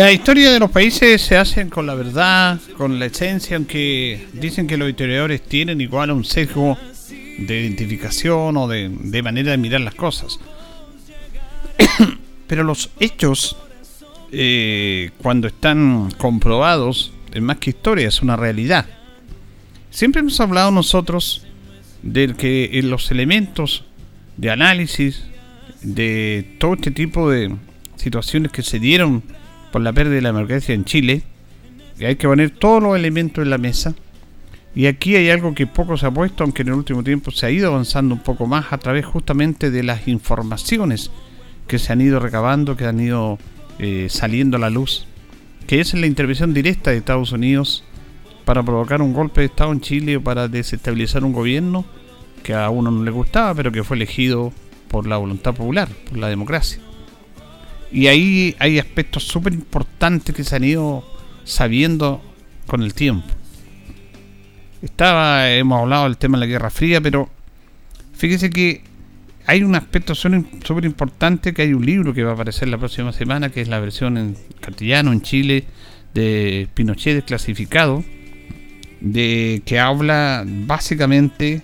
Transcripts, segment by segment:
La historia de los países se hacen con la verdad, con la esencia, aunque dicen que los historiadores tienen igual un sesgo de identificación o de, manera de mirar las cosas. Pero los hechos, eh, cuando están comprobados, es más que historia, es una realidad. Siempre hemos hablado nosotros de que en los elementos de análisis de todo este tipo de situaciones que se dieron por la pérdida de la emergencia en Chile, y hay que poner todos los elementos en la mesa. Y aquí hay algo que poco se ha puesto, aunque en el último tiempo se ha ido avanzando un poco más a través justamente de las informaciones que se han ido recabando, que han ido eh, saliendo a la luz, que es la intervención directa de Estados Unidos para provocar un golpe de Estado en Chile o para desestabilizar un gobierno que a uno no le gustaba, pero que fue elegido por la voluntad popular, por la democracia. Y ahí hay aspectos súper importantes que se han ido sabiendo con el tiempo. Estaba, hemos hablado del tema de la Guerra Fría, pero fíjese que hay un aspecto súper importante que hay un libro que va a aparecer la próxima semana, que es la versión en castellano en Chile de Pinochet desclasificado, de que habla básicamente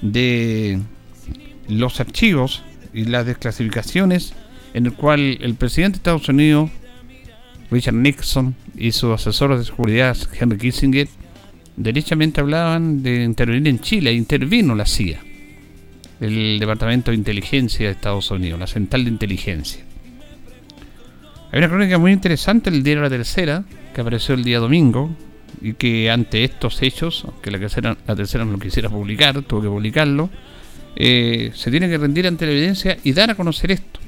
de los archivos y las desclasificaciones en el cual el presidente de Estados Unidos, Richard Nixon, y su asesor de seguridad, Henry Kissinger, derechamente hablaban de intervenir en Chile, e intervino la CIA, el Departamento de Inteligencia de Estados Unidos, la Central de Inteligencia. Hay una crónica muy interesante el diario La Tercera, que apareció el día domingo, y que ante estos hechos, que la tercera, la tercera no lo quisiera publicar, tuvo que publicarlo, eh, se tiene que rendir ante la evidencia y dar a conocer esto.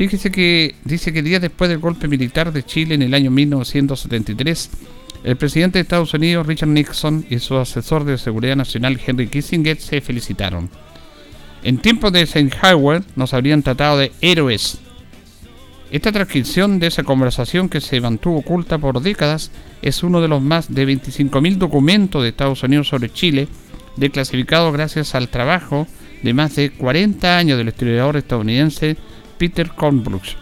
Fíjese que dice que días después del golpe militar de Chile en el año 1973, el presidente de Estados Unidos, Richard Nixon, y su asesor de seguridad nacional, Henry Kissinger, se felicitaron. En tiempos de Eisenhower nos habrían tratado de héroes. Esta transcripción de esa conversación que se mantuvo oculta por décadas es uno de los más de 25.000 documentos de Estados Unidos sobre Chile, declasificados gracias al trabajo de más de 40 años del historiador estadounidense Peter Kornbruch,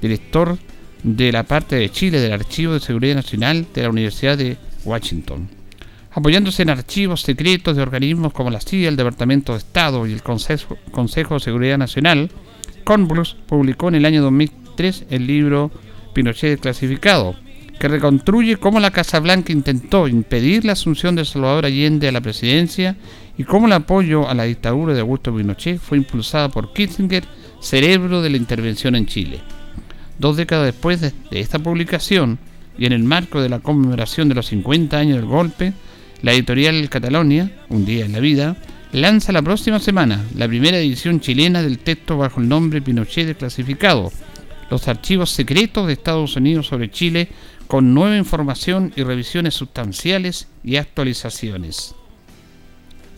director de la parte de Chile del Archivo de Seguridad Nacional de la Universidad de Washington. Apoyándose en archivos secretos de organismos como la CIA, el Departamento de Estado y el Consejo, de Seguridad Nacional, Kornbruch publicó en el año 2003 el libro Pinochet Clasificado, que reconstruye cómo la Casa Blanca intentó impedir la asunción de Salvador Allende a la presidencia y cómo el apoyo a la dictadura de Augusto Pinochet fue impulsada por Kissinger cerebro de la intervención en Chile. Dos décadas después de, esta publicación y en el marco de la conmemoración de los 50 años del golpe, la editorial Catalonia, Un día en la vida, lanza la próxima semana la primera edición chilena del texto bajo el nombre Pinochet desclasificado, los archivos secretos de Estados Unidos sobre Chile con nueva información y revisiones sustanciales y actualizaciones.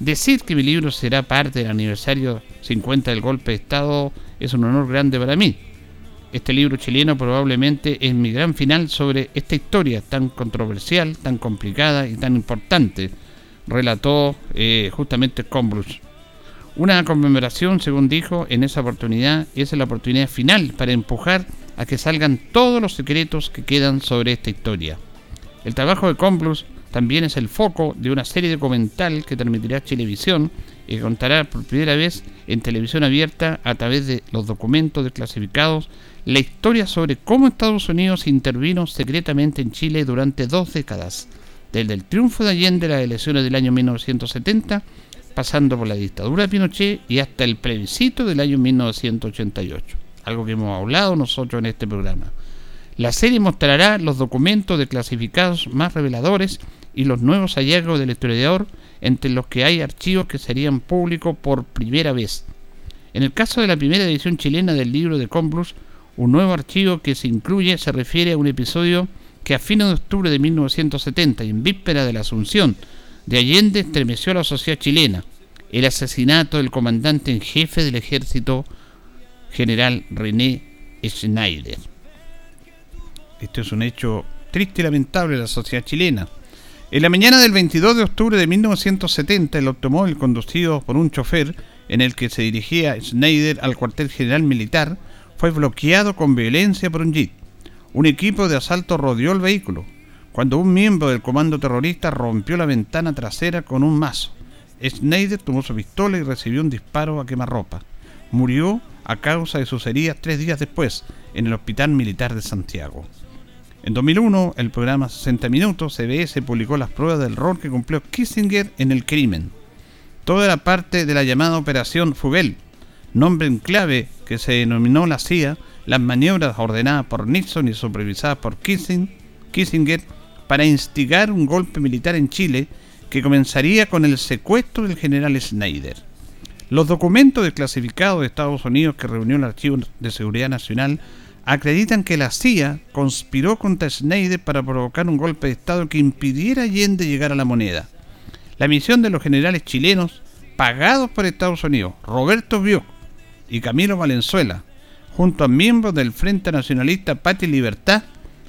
Decir que mi libro será parte del aniversario 50 del golpe de Estado es un honor grande para mí. Este libro chileno probablemente es mi gran final sobre esta historia tan controversial, tan complicada y tan importante, relató eh, justamente Combrus. Una conmemoración, según dijo, en esa oportunidad es la oportunidad final para empujar a que salgan todos los secretos que quedan sobre esta historia. El trabajo de Combrus también es el foco de una serie documental que transmitirá Televisión y que contará por primera vez en televisión abierta a través de los documentos desclasificados la historia sobre cómo Estados Unidos intervino secretamente en Chile durante dos décadas, desde el triunfo de Allende en las elecciones del año 1970, pasando por la dictadura de Pinochet y hasta el plebiscito del año 1988, algo que hemos hablado nosotros en este programa. La serie mostrará los documentos declasificados más reveladores y los nuevos hallazgos del historiador, entre los que hay archivos que serían públicos por primera vez. En el caso de la primera edición chilena del libro de Combrus, un nuevo archivo que se incluye se refiere a un episodio que a fines de octubre de 1970 y en víspera de la asunción de Allende estremeció a la sociedad chilena, el asesinato del comandante en jefe del ejército general René Schneider. Esto es un hecho triste y lamentable de la sociedad chilena. En la mañana del 22 de octubre de 1970, el automóvil conducido por un chofer en el que se dirigía Schneider al cuartel general militar fue bloqueado con violencia por un jeep. Un equipo de asalto rodeó el vehículo, cuando un miembro del comando terrorista rompió la ventana trasera con un mazo. Schneider tomó su pistola y recibió un disparo a quemarropa. Murió a causa de sus heridas tres días después en el Hospital Militar de Santiago. En 2001, el programa 60 Minutos CBS publicó las pruebas del rol que cumplió Kissinger en el crimen. Toda la parte de la llamada Operación Fugel, nombre en clave que se denominó la CIA, las maniobras ordenadas por Nixon y supervisadas por Kissinger para instigar un golpe militar en Chile que comenzaría con el secuestro del general Schneider. Los documentos desclasificados de Estados Unidos que reunió el Archivo de Seguridad Nacional acreditan que la CIA conspiró contra Schneider para provocar un golpe de Estado que impidiera a Allende llegar a la moneda. La misión de los generales chilenos, pagados por Estados Unidos, Roberto Bioc y Camilo Valenzuela, junto a miembros del Frente Nacionalista Patria y Libertad,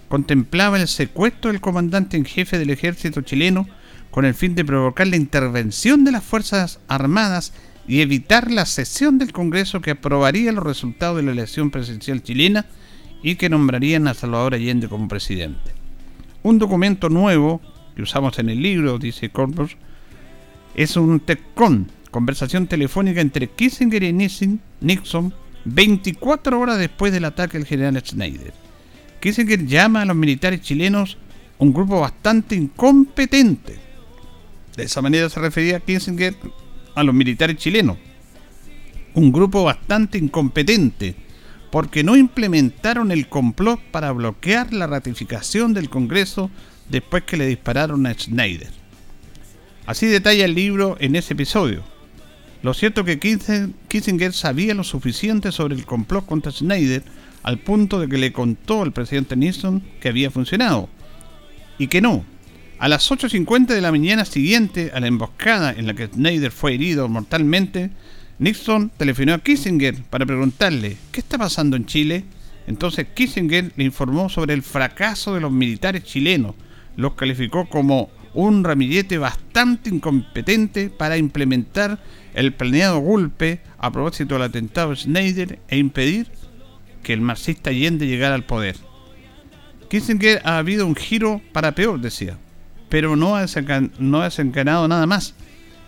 contemplaba el secuestro del comandante en jefe del ejército chileno con el fin de provocar la intervención de las Fuerzas Armadas y evitar la sesión del Congreso que aprobaría los resultados de la elección presidencial chilena y que nombrarían a Salvador Allende como presidente. Un documento nuevo que usamos en el libro, dice Corpus, es un TECON, conversación telefónica entre Kissinger y Nixon 24 horas después del ataque del general Schneider. Kissinger llama a los militares chilenos un grupo bastante incompetente. De esa manera se refería Kissinger a los militares chilenos. Un grupo bastante incompetente porque no implementaron el complot para bloquear la ratificación del Congreso después que le dispararon a Schneider. Así detalla el libro en ese episodio. Lo cierto es que Kissinger sabía lo suficiente sobre el complot contra Schneider al punto de que le contó al presidente Nixon que había funcionado. Y que no. A las 8.50 de la mañana siguiente a la emboscada en la que Schneider fue herido mortalmente, Nixon telefonó a Kissinger para preguntarle, ¿qué está pasando en Chile? Entonces Kissinger le informó sobre el fracaso de los militares chilenos, los calificó como un ramillete bastante incompetente para implementar el planeado golpe a propósito del atentado de Schneider e impedir que el marxista Allende llegara al poder. Kissinger ha habido un giro para peor, decía, pero no ha, no ha nada más.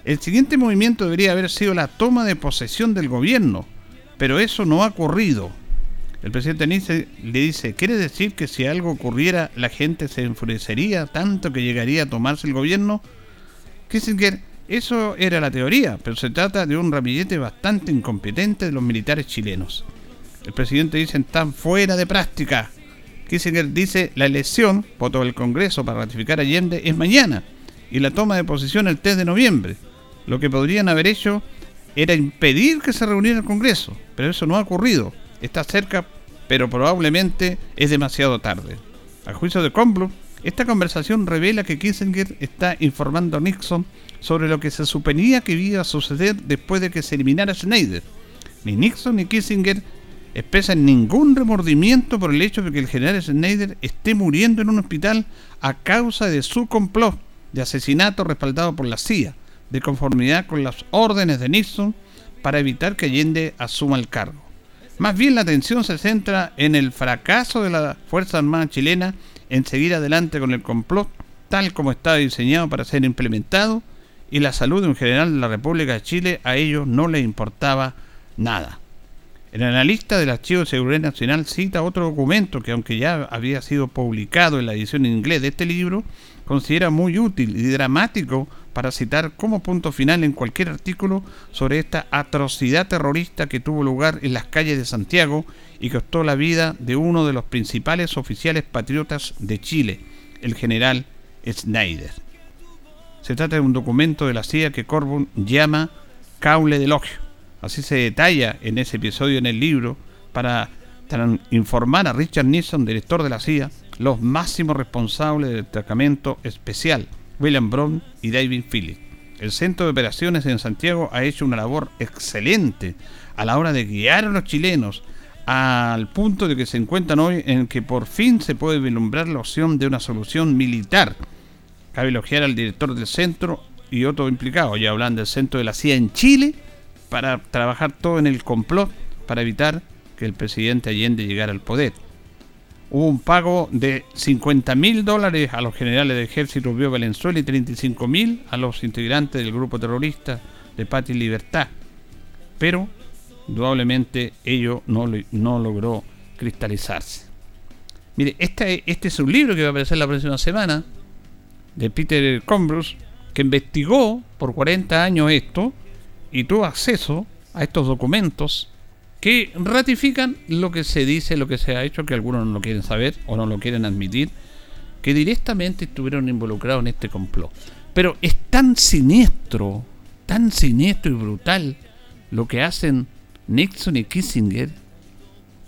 El siguiente movimiento debería haber sido la toma de posesión del gobierno, pero eso no ha ocurrido. El presidente Nietzsche le dice, ¿quiere decir que si algo ocurriera la gente se enfurecería tanto que llegaría a tomarse el gobierno? Kissinger, eso era la teoría, pero se trata de un ramillete bastante incompetente de los militares chilenos. El presidente dice, están fuera de práctica. Kissinger dice, la elección, voto del Congreso para ratificar Allende, es mañana y la toma de posición el 3 de noviembre. Lo que podrían haber hecho era impedir que se reuniera el Congreso, pero eso no ha ocurrido. Está cerca, pero probablemente es demasiado tarde. A juicio de Comblow, esta conversación revela que Kissinger está informando a Nixon sobre lo que se suponía que iba a suceder después de que se eliminara Schneider. Ni Nixon ni Kissinger expresan ningún remordimiento por el hecho de que el general Schneider esté muriendo en un hospital a causa de su complot de asesinato respaldado por la CIA, de conformidad con las órdenes de Nixon para evitar que Allende asuma el cargo. Más bien la atención se centra en el fracaso de la Fuerza Armada chilena en seguir adelante con el complot tal como estaba diseñado para ser implementado y la salud de un general de la República de Chile a ellos no les importaba nada. El analista del Archivo de Seguridad Nacional cita otro documento que aunque ya había sido publicado en la edición en inglés de este libro, considera muy útil y dramático para citar como punto final en cualquier artículo sobre esta atrocidad terrorista que tuvo lugar en las calles de Santiago y costó la vida de uno de los principales oficiales patriotas de Chile, el general Schneider. Se trata de un documento de la CIA que Corbyn llama caule de elogio. Así se detalla en ese episodio en el libro para informar a Richard Nixon, director de la CIA, los máximos responsables del destacamento especial, William Brown y David Phillips. El Centro de Operaciones en Santiago ha hecho una labor excelente a la hora de guiar a los chilenos al punto de que se encuentran hoy en que por fin se puede vislumbrar la opción de una solución militar. Cabe elogiar al director del centro y otros implicados, ya hablan del centro de la CIA en Chile, para trabajar todo en el complot para evitar que el presidente Allende llegara al poder hubo un pago de 50 mil dólares a los generales del ejército de Valenzuela y 35 mil a los integrantes del grupo terrorista de Paz y Libertad. Pero, indudablemente, ello no, no logró cristalizarse. Mire, este, este es un libro que va a aparecer la próxima semana, de Peter Combrus, que investigó por 40 años esto y tuvo acceso a estos documentos que ratifican lo que se dice, lo que se ha hecho, que algunos no lo quieren saber o no lo quieren admitir, que directamente estuvieron involucrados en este complot. Pero es tan siniestro, tan siniestro y brutal lo que hacen Nixon y Kissinger,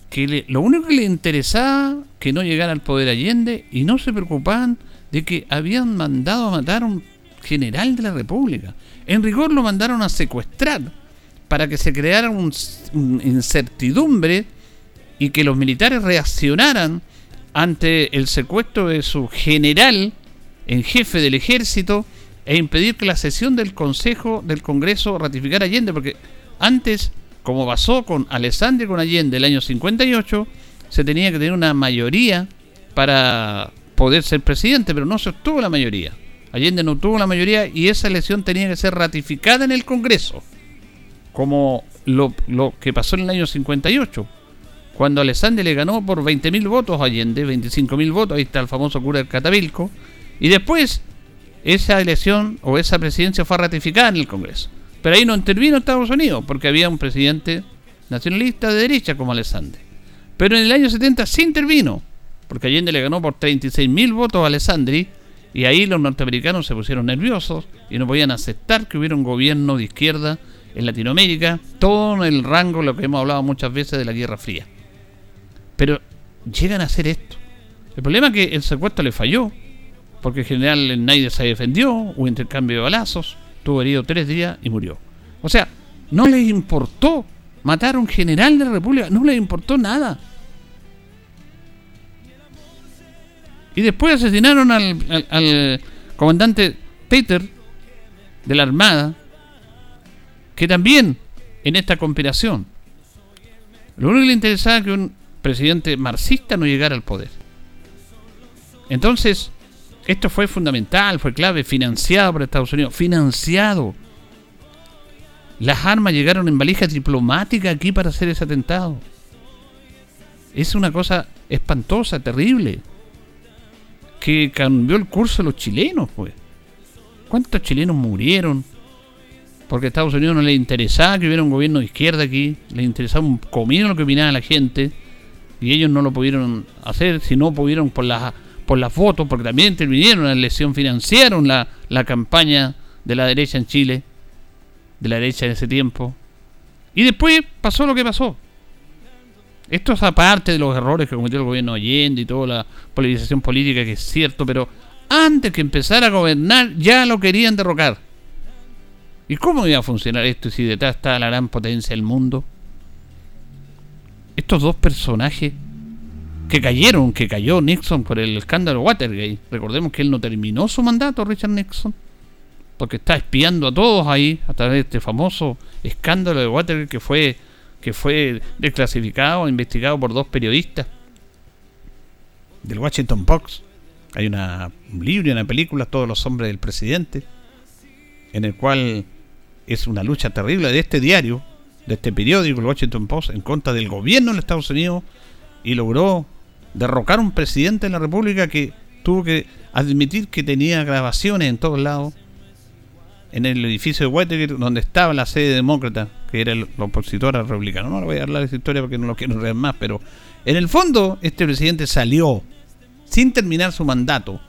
que lo único que les interesaba que no llegara al poder Allende y no se preocupaban de que habían mandado a matar a un general de la República. En rigor lo mandaron a secuestrar para que se creara una incertidumbre y que los militares reaccionaran ante el secuestro de su general en jefe del ejército e impedir que la sesión del Consejo del Congreso ratificara Allende, porque antes, como pasó con Alessandro con Allende el año 58, se tenía que tener una mayoría para poder ser presidente, pero no se obtuvo la mayoría. Allende no obtuvo la mayoría y esa elección tenía que ser ratificada en el Congreso como lo, que pasó en el año 58, cuando Alessandri le ganó por 20.000 votos a Allende, 25.000 votos, ahí está el famoso cura del Catavilco, y después esa elección o esa presidencia fue ratificada en el Congreso. Pero ahí no intervino Estados Unidos, porque había un presidente nacionalista de derecha como Alessandri. Pero en el año 70 sí intervino, porque Allende le ganó por 36.000 votos a Alessandri, y ahí los norteamericanos se pusieron nerviosos y no podían aceptar que hubiera un gobierno de izquierda en Latinoamérica, todo en el rango, lo que hemos hablado muchas veces, de la Guerra Fría. Pero llegan a hacer esto. El problema es que el secuestro le falló, porque en general nadie se defendió, hubo intercambio de balazos, tuvo herido tres días y murió. O sea, no les importó matar a un general de la República, no les importó nada. Y después asesinaron al comandante Peter de la Armada, que también en esta conspiración lo único que le interesaba que un presidente marxista no llegara al poder. Entonces, esto fue fundamental, fue clave, financiado por Estados Unidos, financiado. Las armas llegaron en valijas diplomáticas aquí para hacer ese atentado. Es una cosa espantosa, terrible, que cambió el curso de los chilenos, pues. ¿Cuántos chilenos murieron? Porque a Estados Unidos no le interesaba que hubiera un gobierno de izquierda aquí, le interesaba un comino lo que opinaba la gente, y ellos no lo pudieron hacer, si no pudieron por las, por las votos, porque también intervinieron en la elección, financiaron la, la campaña de la derecha en Chile, de la derecha en ese tiempo. Y después pasó lo que pasó. Esto es aparte de los errores que cometió el gobierno Allende y toda la politización política, que es cierto, pero antes que empezara a gobernar ya lo querían derrocar. ¿Y cómo iba a funcionar esto si detrás está la gran potencia del mundo? estos dos personajes que cayeron, que cayó Nixon por el escándalo Watergate. Recordemos que él no terminó su mandato, Richard Nixon, porque está espiando a todos ahí a través de este famoso escándalo de Watergate que fue que fue desclasificado, investigado por dos periodistas del Washington Post. Hay una, un libro y una película, Todos los hombres del presidente, en el cual es una lucha terrible de este diario, de este periódico, el Washington Post, en contra del gobierno de Estados Unidos y logró derrocar a un presidente de la República que tuvo que admitir que tenía grabaciones en todos lados en el edificio de Watergate donde estaba la sede demócrata que era el, opositor al republicano. No le voy a hablar de esa historia porque no lo quiero leer más pero en el fondo este presidente salió sin terminar su mandato.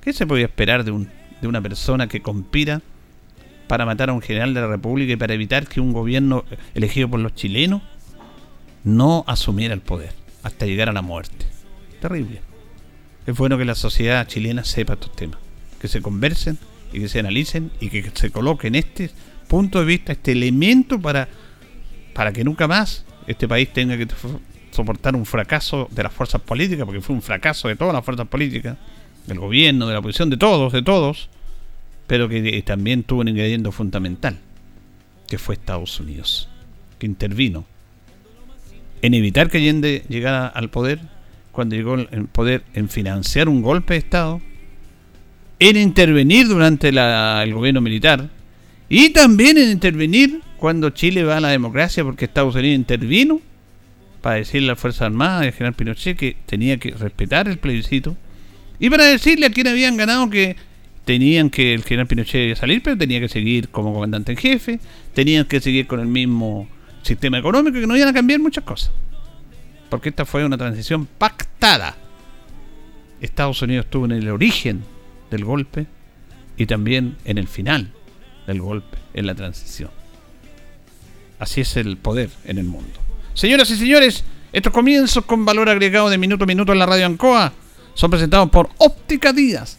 ¿qué se podía esperar de, un, de una persona que conspira para matar a un general de la república y para evitar que un gobierno elegido por los chilenos no asumiera el poder hasta llegar a la muerte terrible. Es bueno que la sociedad chilena sepa estos temas, que se conversen y que se analicen y que se coloquen este punto de vista, este elemento para, para que nunca más este país tenga que soportar un fracaso de las fuerzas políticas, porque fue un fracaso de todas las fuerzas políticas, del gobierno, de la oposición, de todos, de todos, pero que también tuvo un ingrediente fundamental, que fue Estados Unidos, que intervino en evitar que Allende llegara al poder cuando llegó el poder en financiar un golpe de Estado, en intervenir durante el gobierno militar y también en intervenir cuando Chile va a la democracia porque Estados Unidos intervino para decirle a las Fuerzas Armadas y al general Pinochet que tenía que respetar el plebiscito y para decirle a quienes habían ganado que tenían que el general Pinochet salir pero tenía que seguir como comandante en jefe, tenían que seguir con el mismo sistema económico que no iban a cambiar muchas cosas porque esta fue una transición pactada. Estados Unidos estuvo en el origen del golpe y también en el final del golpe, en la transición. Así es el poder en el mundo. Señoras y señores, estos comienzos con valor agregado de minuto a minuto en la radio Ancoa son presentados por Óptica Díaz,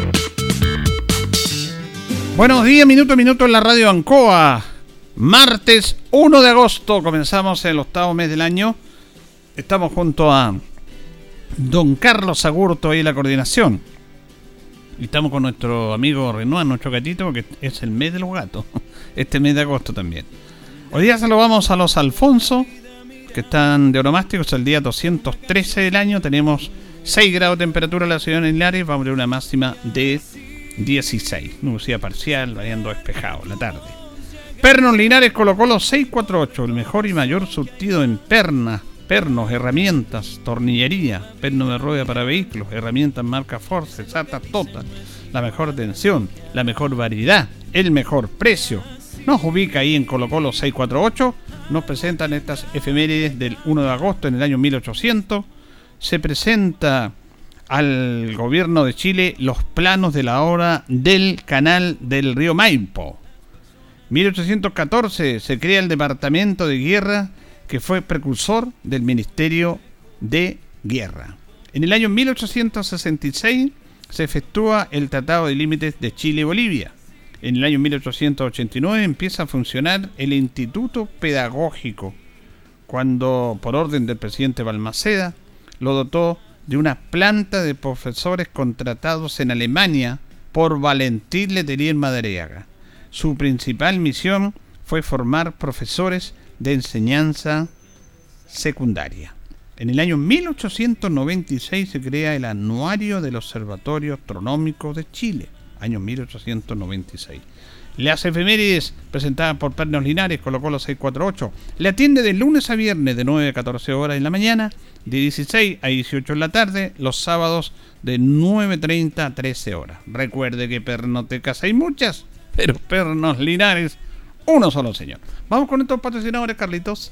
Buenos días, minuto a minuto en la radio Ancoa. Martes 1 de agosto, comenzamos el octavo mes del año. Estamos junto a don Carlos Agurto ahí en la coordinación. Y estamos con nuestro amigo Renoir, nuestro gatito, que es el mes de los gatos. Este mes de agosto también. Hoy día saludamos a los Alfonso, que están de oromásticos, el día 213 del año. Tenemos 6 grados de temperatura en la ciudad de Linares, vamos a tener una máxima de 16. Nubosidad parcial, variando despejado la tarde. Pernos Linares colocó los 648, el mejor y mayor surtido en pernas pernos, herramientas, tornillería, perno de rueda para vehículos, herramientas marca Force, SATA Total, la mejor tensión, la mejor variedad, el mejor precio. Nos ubica ahí en Colo Colo 648, nos presentan estas efemérides del 1 de agosto en el año 1800, se presenta al gobierno de Chile los planos de la obra del canal del río Maipo. 1814 se crea el Departamento de Guerra que fue precursor del Ministerio de Guerra. En el año 1866 se efectúa el Tratado de Límites de Chile y Bolivia. En el año 1889 empieza a funcionar el Instituto Pedagógico, cuando por orden del presidente Balmaceda lo dotó de una planta de profesores contratados en Alemania por Valentín Letelier Madariaga. Su principal misión fue formar profesores de enseñanza secundaria. En el año 1896 se crea el Anuario del Observatorio Astronómico de Chile, año 1896. Las efemérides presentadas por Pernos Linares colocó los 648. Le atiende de lunes a viernes de 9 a 14 horas en la mañana, de 16 a 18 en la tarde, los sábados de 9.30 a 13 horas. Recuerde que pernotecas hay muchas, pero Pernos Linares uno solo, señor. Vamos con estos patrocinadores, Carlitos.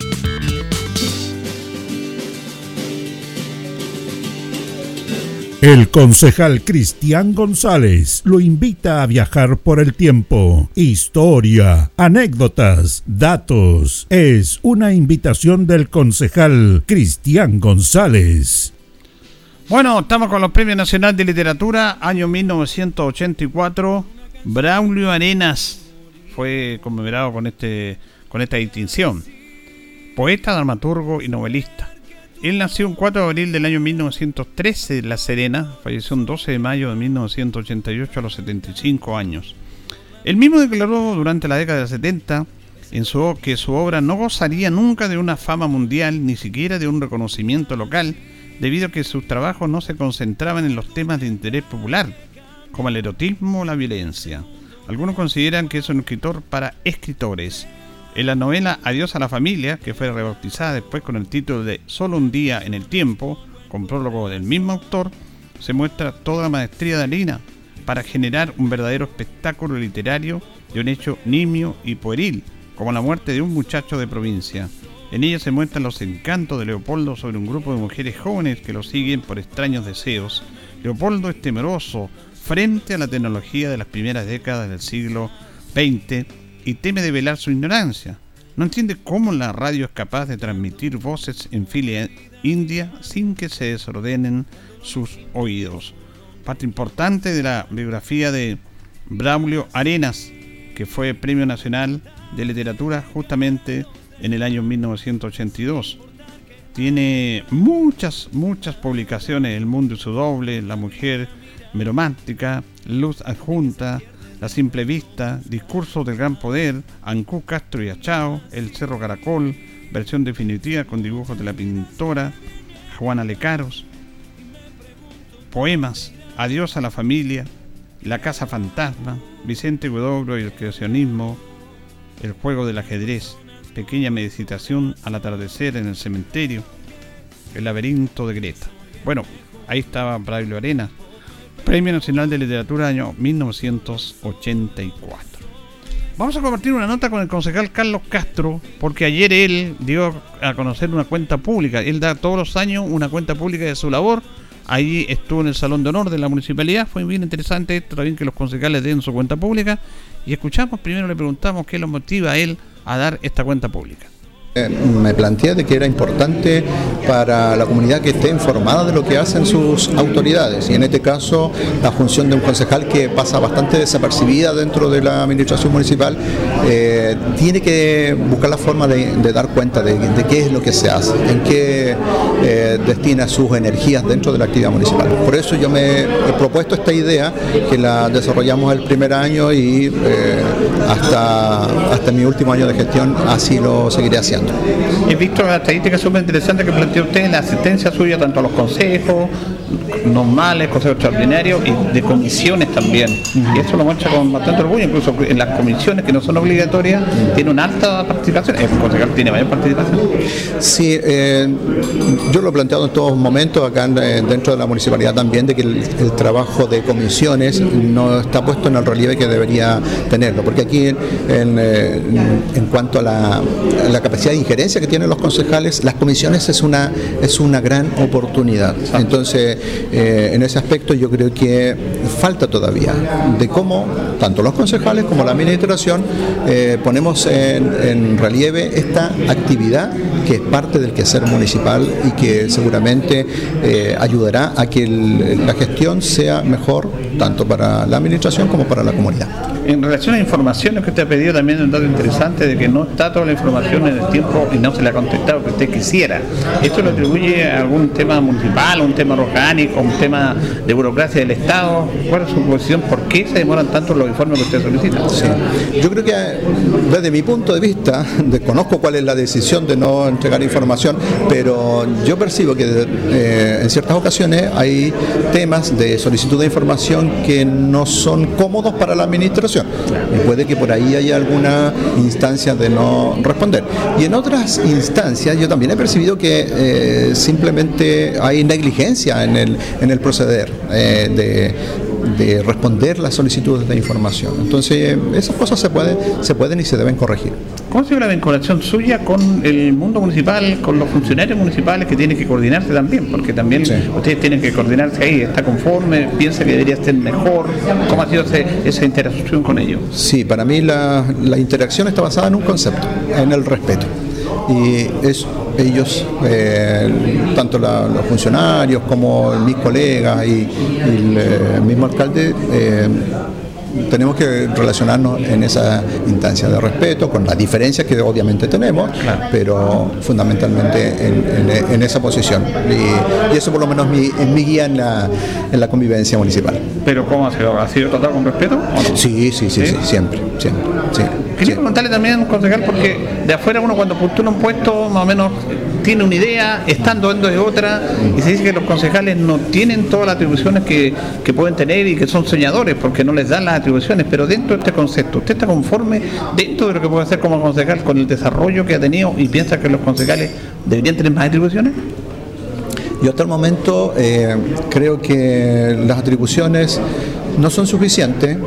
El concejal Cristian González lo invita a viajar por el tiempo. Historia, anécdotas, datos. Es una invitación del concejal Cristian González. Bueno, estamos con los Premios Nacional de Literatura, año 1984. Braulio Arenas fue conmemorado con, este, con esta distinción. Poeta, dramaturgo y novelista él nació el 4 de abril del año 1913 en La Serena, falleció el 12 de mayo de 1988 a los 75 años. Él mismo declaró durante la década de 70 en que su obra no gozaría nunca de una fama mundial, ni siquiera de un reconocimiento local, debido a que sus trabajos no se concentraban en los temas de interés popular, como el erotismo o la violencia. Algunos consideran que es un escritor para escritores. En la novela Adiós a la familia, que fue rebautizada después con el título de Solo un día en el tiempo, con prólogo del mismo autor, se muestra toda la maestría de Alina para generar un verdadero espectáculo literario de un hecho nimio y pueril, como la muerte de un muchacho de provincia. En ella se muestran los encantos de Leopoldo sobre un grupo de mujeres jóvenes que lo siguen por extraños deseos. Leopoldo es temeroso frente a la tecnología de las primeras décadas del siglo XX y teme develar su ignorancia. No entiende cómo la radio es capaz de transmitir voces en fila india sin que se desordenen sus oídos. Parte importante de la biografía de Braulio Arenas, que fue Premio Nacional de Literatura justamente en el año 1982. Tiene muchas, muchas publicaciones, El Mundo y su Doble, La Mujer Meromántica, Luz Adjunta, la Simple Vista, Discurso del Gran Poder, Ancú Castro y Achao, El Cerro Caracol, versión definitiva con dibujos de la pintora Juana Lecaros, poemas, Adiós a la familia, La Casa Fantasma, Vicente Huidobro y el creacionismo, El juego del ajedrez, Pequeña meditación al atardecer en el cementerio, El laberinto de Greta. Bueno, ahí estaba Braulio Arena Premio Nacional de Literatura año 1984. Vamos a compartir una nota con el concejal Carlos Castro, porque ayer él dio a conocer una cuenta pública. Él da todos los años una cuenta pública de su labor. Ahí estuvo en el Salón de Honor de la Municipalidad. Fue bien interesante esto también que los concejales den su cuenta pública. Y escuchamos, primero le preguntamos qué lo motiva a él a dar esta cuenta pública. Eh, me planteé de que era importante para la comunidad que esté informada de lo que hacen sus autoridades y en este caso la función de un concejal que pasa bastante desapercibida dentro de la administración municipal eh, tiene que buscar la forma de, dar cuenta de, qué es lo que se hace, en qué eh, destina sus energías dentro de la actividad municipal. Por eso yo me he propuesto esta idea que la desarrollamos el primer año y hasta, hasta mi último año de gestión así lo seguiré haciendo. He visto una estadística súper interesante que planteó usted en la asistencia suya tanto a los consejos normales, consejos extraordinarios y de comisiones también. Y eso lo muestra con bastante orgullo, incluso en las comisiones que no son obligatorias, tiene una alta participación. El concejal tiene mayor participación. Sí, eh, yo lo he planteado en todos momentos acá eh, dentro de la municipalidad también, de que el, trabajo de comisiones no está puesto en el relieve que debería tenerlo, porque aquí en, en, eh, cuanto a la, la capacidad de injerencia que tienen los concejales, las comisiones es una, es una gran oportunidad. Entonces, eh, en ese aspecto yo creo que falta todavía de cómo tanto los concejales como la administración eh, ponemos en, relieve esta actividad que es parte del quehacer municipal y que seguramente eh, ayudará a que la gestión sea mejor tanto para la administración como para la comunidad. En relación a informaciones que usted ha pedido, también un dato interesante de que no está toda la información en el tiempo y no se le ha contestado que usted quisiera. ¿Esto lo atribuye a algún tema municipal, un tema orgánico, un tema de burocracia del Estado? ¿Cuál es su posición? ¿Por qué se demoran tanto los informes que usted solicita? Sí. Yo creo que desde mi punto de vista, desconozco cuál es la decisión de no entregar información, pero yo percibo que eh, en ciertas ocasiones hay temas de solicitud de información que no son cómodos para la administración. Y puede que por ahí haya alguna instancia de no responder. Y en otras instancias yo también he percibido que eh, simplemente hay negligencia en el, en el proceder eh, de de responder las solicitudes de información. Entonces, esas cosas se pueden, se pueden y se deben corregir. ¿Cómo se ve la vinculación suya con el mundo municipal, con los funcionarios municipales que tienen que coordinarse también? Porque también ustedes tienen que coordinarse ahí, ¿está conforme? ¿Piensa que debería ser mejor? ¿Cómo ha sido esa interacción con ellos? Sí, para mí la, la interacción está basada en un concepto, en el respeto. Y es ellos, eh, tanto los funcionarios como mis colegas y, el, eh, mismo alcalde, eh, tenemos que relacionarnos en esa instancia de respeto, con las diferencias que obviamente tenemos, pero fundamentalmente en, esa posición. Y, eso por lo menos mi, es mi guía en la, en la convivencia municipal. ¿Pero cómo ha sido? ¿Ha sido tratado con respeto? Sí, sí, sí, sí, siempre, siempre. Sí, Quería preguntarle también, concejal, porque de afuera uno cuando postula un puesto más o menos tiene una idea, estando dentro de otra, y se dice que los concejales no tienen todas las atribuciones que, que pueden tener y que son soñadores porque no les dan las atribuciones, pero dentro de este concepto, ¿usted está conforme dentro de lo que puede hacer como concejal con el desarrollo que ha tenido y piensa que los concejales deberían tener más atribuciones? Yo hasta el momento eh, creo que las atribuciones no son suficientes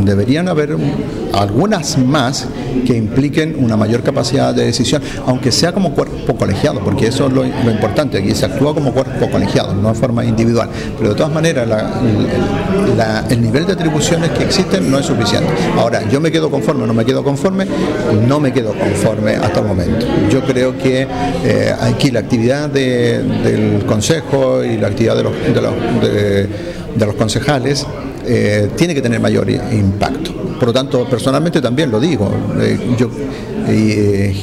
deberían haber algunas más que impliquen una mayor capacidad de decisión, aunque sea como cuerpo colegiado, porque eso es lo, importante, aquí se actúa como cuerpo colegiado, no de forma individual, pero de todas maneras el nivel de atribuciones que existen no es suficiente. Ahora, yo me quedo conforme o no me quedo conforme, no me quedo conforme hasta el momento. Yo creo que eh, aquí la actividad del Consejo y la actividad de los, de los concejales eh, tiene que tener mayor impacto. Por lo tanto, personalmente también lo digo. Eh, yo eh,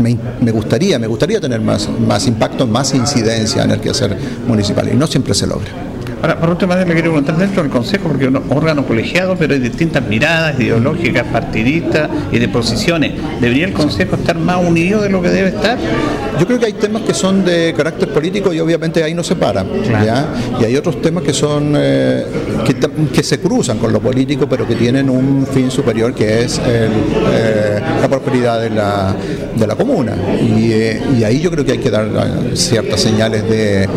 me, gustaría, me gustaría tener más, impacto, más incidencia en el quehacer municipal y no siempre se logra. Ahora, por última vez le quiero preguntar dentro del Consejo, porque es un órgano colegiado, pero hay distintas miradas ideológicas, partidistas y de posiciones. ¿Debería el Consejo estar más unido de lo que debe estar? Yo creo que hay temas que son de carácter político y obviamente ahí no se paran. Y hay otros temas que son eh, que, se cruzan con lo político, pero que tienen un fin superior que es el, eh, la prosperidad de la, de la comuna. Y, eh, y, ahí yo creo que hay que dar eh, ciertas señales de,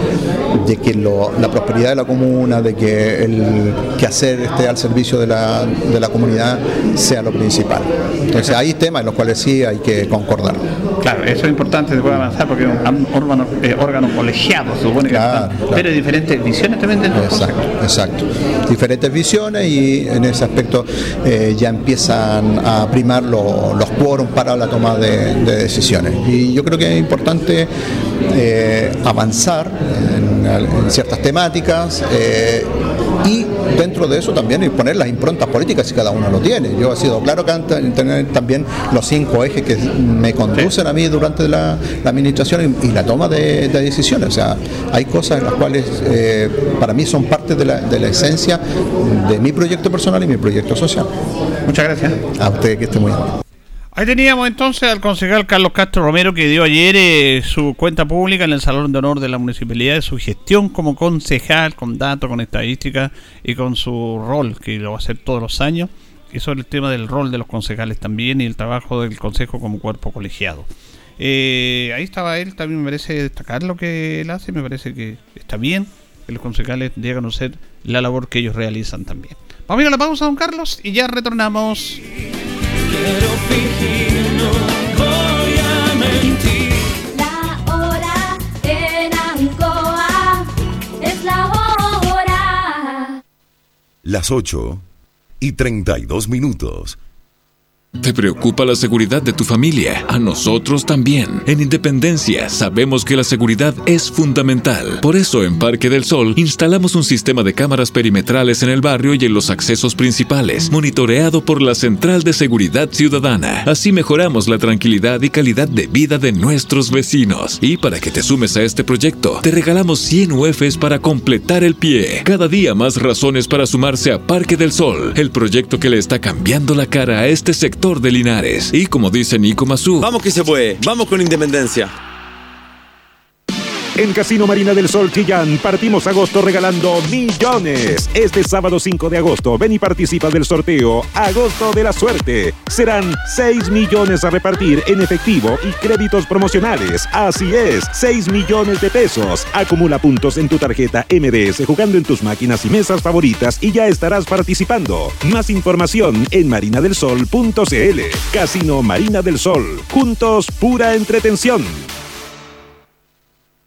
de que lo, la prosperidad de la comuna, de que el quehacer esté al servicio de la, de la comunidad sea lo principal. Entonces hay temas en los cuales sí hay que concordar. Claro, eso es importante, se puede avanzar porque es un órgano, eh, órgano colegiado, supone que claro, claro. pero diferentes visiones también dentro Exacto, exacto. Diferentes visiones y en ese aspecto eh, ya empiezan a primar lo, los quórum para la toma de, de, decisiones. Y yo creo que es importante eh, avanzar en, en, ciertas temáticas dentro de eso también poner las improntas políticas si cada uno lo tiene. Yo he sido claro que tener también los cinco ejes que me conducen a mí durante la, la administración y, y, la toma de, de, decisiones. O sea, hay cosas en las cuales eh, para mí son parte de la, de la, esencia de mi proyecto personal y mi proyecto social. Muchas gracias. A usted que esté muy bien. Ahí teníamos entonces al concejal Carlos Castro Romero que dio ayer eh, su cuenta pública en el Salón de Honor de la Municipalidad de su gestión como concejal, con datos, con estadísticas y con su rol, que lo va a hacer todos los años, y sobre el tema del rol de los concejales también y el trabajo del Consejo como cuerpo colegiado. Eh, ahí estaba él, también me parece destacar lo que él hace, me parece que está bien que los concejales llegan a conocer la labor que ellos realizan también. Vamos a ir a la pausa, don Carlos, y ya retornamos. Quiero fingir, no voy a mentir. La hora en Ancoa es la hora. Las 8 y 32 minutos. ¿Te preocupa la seguridad de tu familia? A nosotros también. En Independencia sabemos que la seguridad es fundamental. Por eso en Parque del Sol instalamos un sistema de cámaras perimetrales en el barrio y en los accesos principales, monitoreado por la Central de Seguridad Ciudadana. Así mejoramos la tranquilidad y calidad de vida de nuestros vecinos. Y para que te sumes a este proyecto, te regalamos 100 UFs para completar el pie. Cada día más razones para sumarse a Parque del Sol, el proyecto que le está cambiando la cara a este sector de Linares. Y como dice Nico Mazú, vamos que se puede, vamos con independencia. En Casino Marina del Sol Chillán partimos agosto regalando millones. Este sábado 5 de agosto ven y participa del sorteo Agosto de la Suerte. Serán 6 millones a repartir en efectivo y créditos promocionales. Así es, 6 millones de pesos. Acumula puntos en tu tarjeta MDS jugando en tus máquinas y mesas favoritas y ya estarás participando. Más información en marinadelsol.cl. Casino Marina del Sol. Juntos, pura entretención.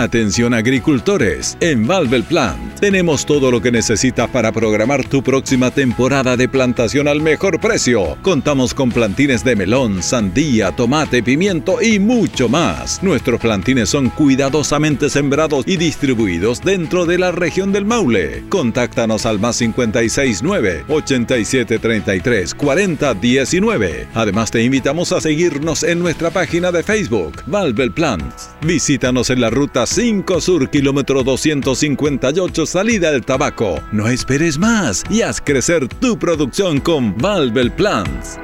Atención agricultores, en Valvel Plant tenemos todo lo que necesitas para programar tu próxima temporada de plantación al mejor precio. Contamos con plantines de melón, sandía, tomate, pimiento y mucho más. Nuestros plantines son cuidadosamente sembrados y distribuidos dentro de la región del Maule. Contáctanos al más 569 8733 4019. Además te invitamos a seguirnos en nuestra página de Facebook, Valvel Plant. Visítanos en la ruta 5 Sur, kilómetro 258, salida del tabaco. No esperes más y haz crecer tu producción con Valvel Plants.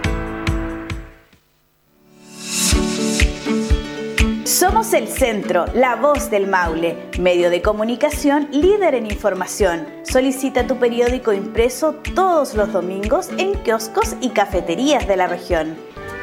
Somos el centro, la voz del Maule, medio de comunicación líder en información. Solicita tu periódico impreso todos los domingos en kioscos y cafeterías de la región.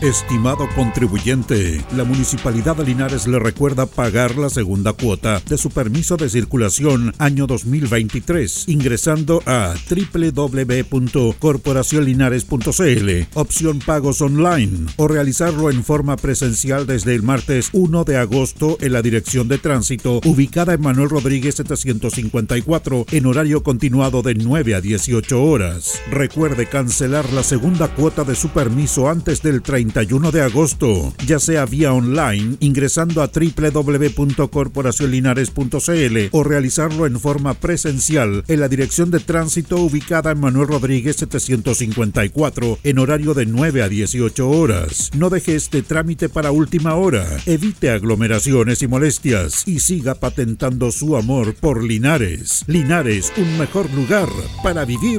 Estimado contribuyente, la Municipalidad de Linares le recuerda pagar la segunda cuota de su permiso de circulación año 2023 ingresando a www.corporacionlinares.cl, opción pagos online o realizarlo en forma presencial desde el martes 1 de agosto en la Dirección de Tránsito ubicada en Manuel Rodríguez 754 en horario continuado de 9 a 18 horas. Recuerde cancelar la segunda cuota de su permiso antes del 30 31 de agosto, ya sea vía online ingresando a www.corporacionlinares.cl o realizarlo en forma presencial en la dirección de tránsito ubicada en Manuel Rodríguez 754 en horario de 9 a 18 horas. No deje este trámite para última hora, evite aglomeraciones y molestias y siga patentando su amor por Linares. Linares, un mejor lugar para vivir.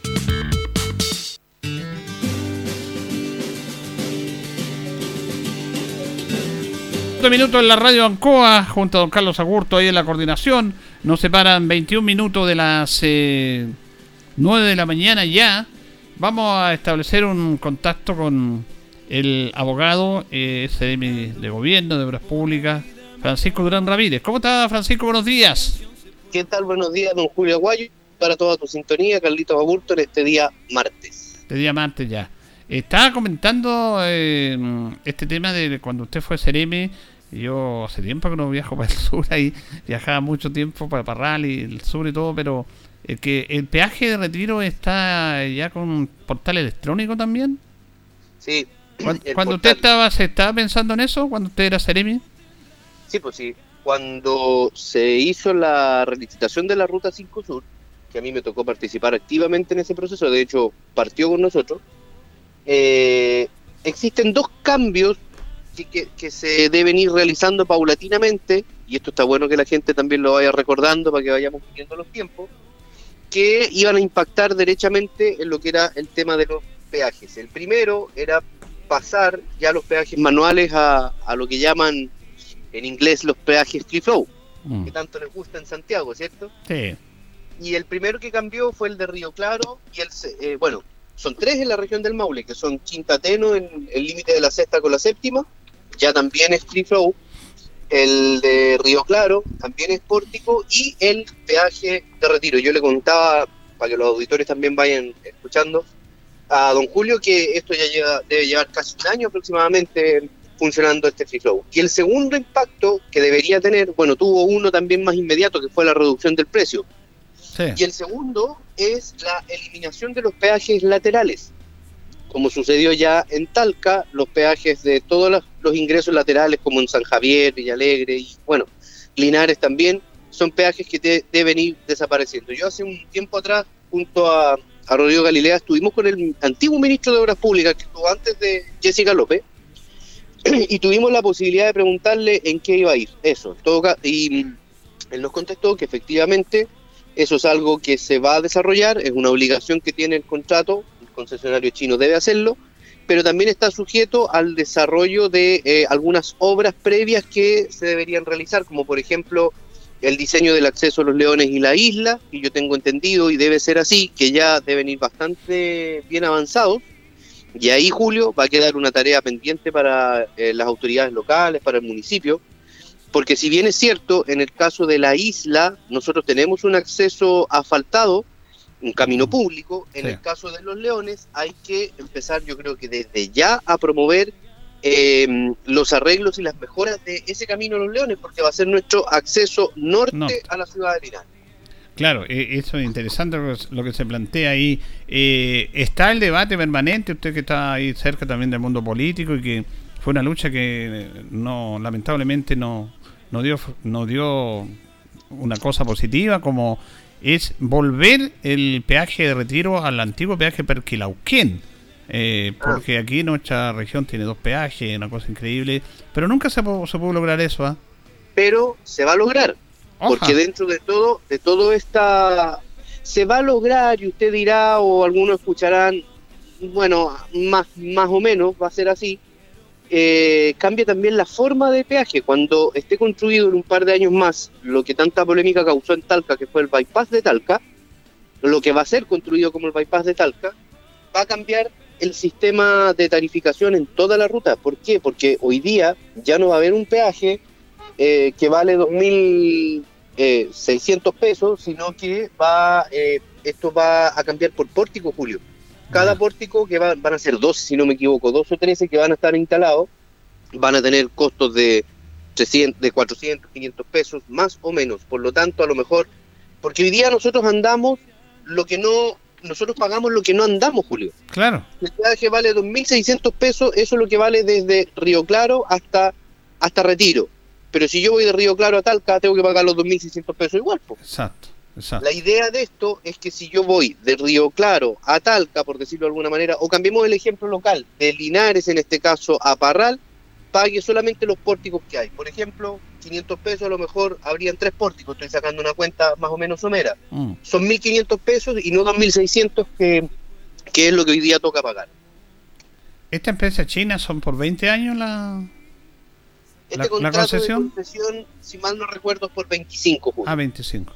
Minutos en la radio Ancoa, junto a don Carlos Agurto ahí en la coordinación. Nos separan 21 minutos de las 9 eh, de la mañana ya. Vamos a establecer un contacto con el abogado eh, de Gobierno, de Obras Públicas, Francisco Durán Ramírez. ¿Cómo está, Francisco? Buenos días. ¿Qué tal? Buenos días, don Julio Aguayo, para toda tu sintonía, Carlitos Agurto, en este día martes. Este día martes ya. Estaba comentando eh, este tema de cuando usted fue CRM yo hace tiempo que no viajo para el sur, ahí viajaba mucho tiempo para Parral y el sur y todo, pero eh, que el peaje de retiro está ya con portal electrónico también. Sí. Cuando, el usted estaba, se estaba pensando en eso, cuando usted era Ceremi. Sí, pues sí. Cuando se hizo la relicitación de la Ruta 5 Sur, que a mí me tocó participar activamente en ese proceso, de hecho partió con nosotros, eh, existen dos cambios que, que- que se deben ir realizando paulatinamente, y esto está bueno que la gente también lo vaya recordando para que vayamos viendo los tiempos, que iban a impactar derechamente en lo que era el tema de los peajes. El primero era pasar ya los peajes manuales a, a lo que llaman en inglés los peajes free flow, Mm. que tanto les gusta en Santiago, ¿cierto? Sí. Y el primero que cambió fue el de Río Claro, y el, eh, bueno, son tres en la región del Maule, que son Quintateno en el límite de la sexta con la séptima, ya también es free flow, el de Río Claro también es pórtico, y el peaje de retiro. Yo le contaba, para que los auditores también vayan escuchando, a don Julio que esto ya lleva- debe llevar casi un año aproximadamente funcionando este free flow. Y el segundo impacto que debería tener, bueno, tuvo uno también más inmediato, que fue la reducción del precio. Y el segundo es la eliminación de los peajes laterales. Como sucedió ya en Talca, los peajes de todos los, ingresos laterales, como en San Javier, Villalegre y, bueno, Linares también, son peajes que deben ir desapareciendo. Yo hace un tiempo atrás, junto a, a Rodrigo Galilea, estuvimos con el antiguo ministro de Obras Públicas, que estuvo antes de Jessica López, y tuvimos la posibilidad de preguntarle en qué iba a ir eso. Todo y él nos contestó que efectivamente eso es algo que se va a desarrollar, es una obligación que tiene el contrato, el concesionario chino debe hacerlo, pero también está sujeto al desarrollo de eh, algunas obras previas que se deberían realizar, como por ejemplo el diseño del acceso a los leones y la isla, que yo tengo entendido y debe ser así, que ya deben ir bastante bien avanzados. Y ahí, Julio, va a quedar una tarea pendiente para eh, las autoridades locales, para el municipio, porque si bien es cierto, en el caso de la isla, nosotros tenemos un acceso asfaltado, un camino público, en Sí. el caso de los leones hay que empezar, yo creo que desde ya, a promover eh, los arreglos y las mejoras de ese camino a los leones, porque va a ser nuestro acceso norte, Norte. a la ciudad de Linares. Claro, eh, eso es interesante lo que- lo que se plantea ahí. Eh, está el debate permanente, usted que está ahí cerca también del mundo político y que fue una lucha que eh, no lamentablemente no, no dio no dio una cosa positiva como es volver el peaje de retiro al antiguo peaje Perquilauquén. Eh, porque aquí nuestra región tiene dos peajes, una cosa increíble, pero nunca se, po- se pudo lograr eso, ¿ah? pero se va a lograr. Porque dentro de todo, de todo esta se va a lograr y usted dirá o algunos escucharán, bueno, más, más o menos va a ser así. Eh, cambia también la forma de peaje. Cuando esté construido en un par de años más, lo que tanta polémica causó en Talca, que fue el bypass de Talca, lo que va a ser construido como el bypass de Talca, va a cambiar el sistema de tarificación en toda la ruta. ¿Por qué? Porque hoy día ya no va a haber un peaje eh, que vale 2.600 pesos, sino que va eh, esto va a cambiar por pórtico, Julio. Cada pórtico, que va- van a ser dos, si no me equivoco, dos o 13 que van a estar instalados, van a tener costos de 300, de 400, 500 pesos, más o menos. Por lo tanto, a lo mejor, porque hoy día nosotros andamos lo que no, nosotros pagamos lo que no andamos, Julio. Claro. El peaje vale 2.600 pesos, eso es lo que vale desde Río Claro hasta, hasta Retiro. Pero si yo voy de Río Claro a Talca, tengo que pagar los 2.600 pesos igual. po. Exacto, exacto. La idea de esto es que si yo voy de Río Claro a Talca, por decirlo de alguna manera, o cambiemos el ejemplo local, de Linares en este caso a Parral, pague solamente los pórticos que hay. Por ejemplo, 500 pesos a lo mejor habrían tres pórticos, estoy sacando una cuenta más o menos somera. Mm. Son 1.500 pesos y no 2.600 que, que es lo que hoy día toca pagar. ¿Esta empresa china son por 20 años la, Este la, concesión? de concesión, si mal no recuerdo, es por 25, Julio. Ah, 25.